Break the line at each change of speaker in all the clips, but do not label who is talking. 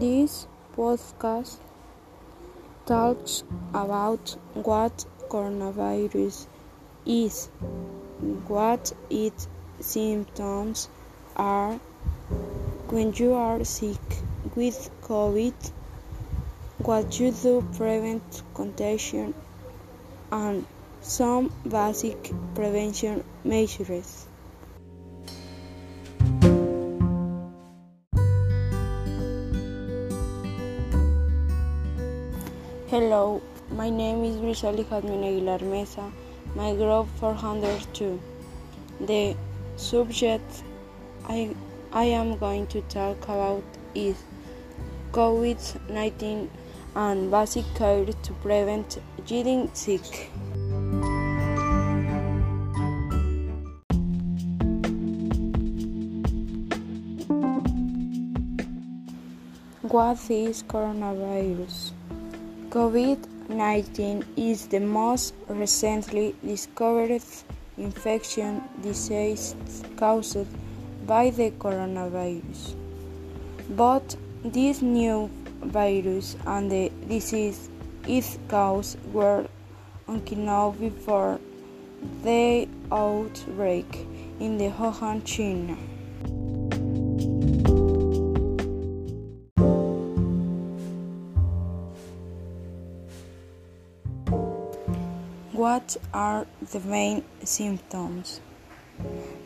This podcast talks about what coronavirus is, what its symptoms are when you are sick with COVID, what you do prevent contagion, and some basic prevention measures. Hello, my name is Grisali Jadmin Aguilar Mesa, my group 402. The subject I, I am going to talk about is COVID 19 and basic care to prevent getting sick. What is coronavirus? COVID 19 is the most recently discovered infection disease caused by the coronavirus. Both this new virus and the disease its cause were unknown before the outbreak in the Wuhan, China. What are the main symptoms?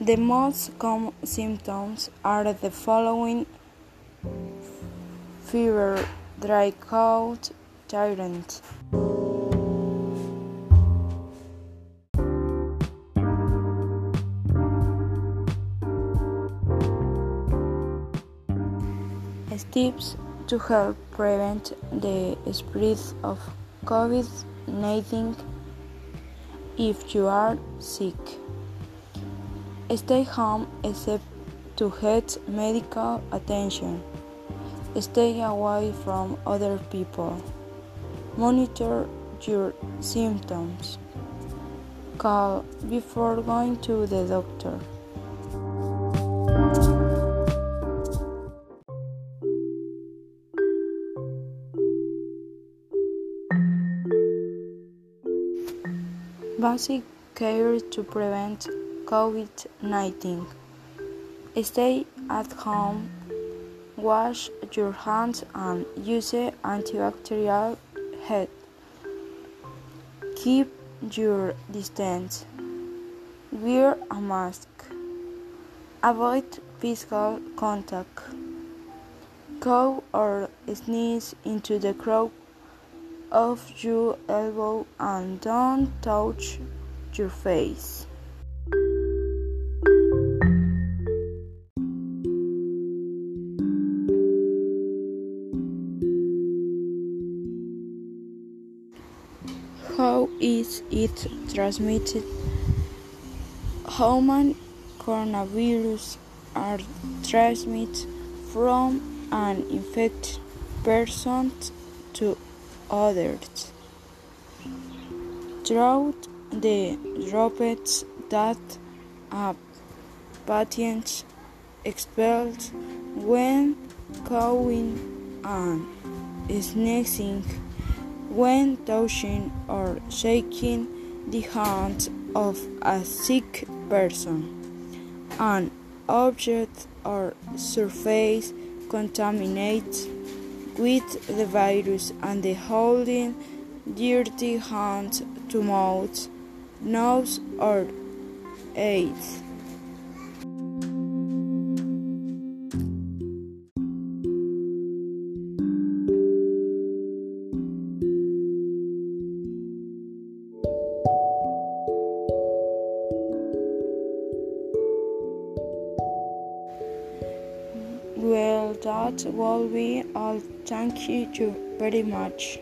The most common symptoms are the following fever, dry cough, tiredness. Steps to help prevent the spread of COVID 19 if you are sick. Stay home except to get medical attention. Stay away from other people. Monitor your symptoms. Call before going to the doctor. Basic care to prevent COVID 19. Stay at home, wash your hands, and use antibacterial head. Keep your distance. Wear a mask. Avoid physical contact. Cough or sneeze into the crowd of your elbow and don't touch your face. How is it transmitted? Human coronavirus are transmitted from an infected person to others. Throughout the droplets that a patient expels when coughing and sneezing, when touching or shaking the hand of a sick person, an object or surface contaminated with the virus and the holding dirty hands to mouth, nose, or eyes. That will be all. Thank you very much.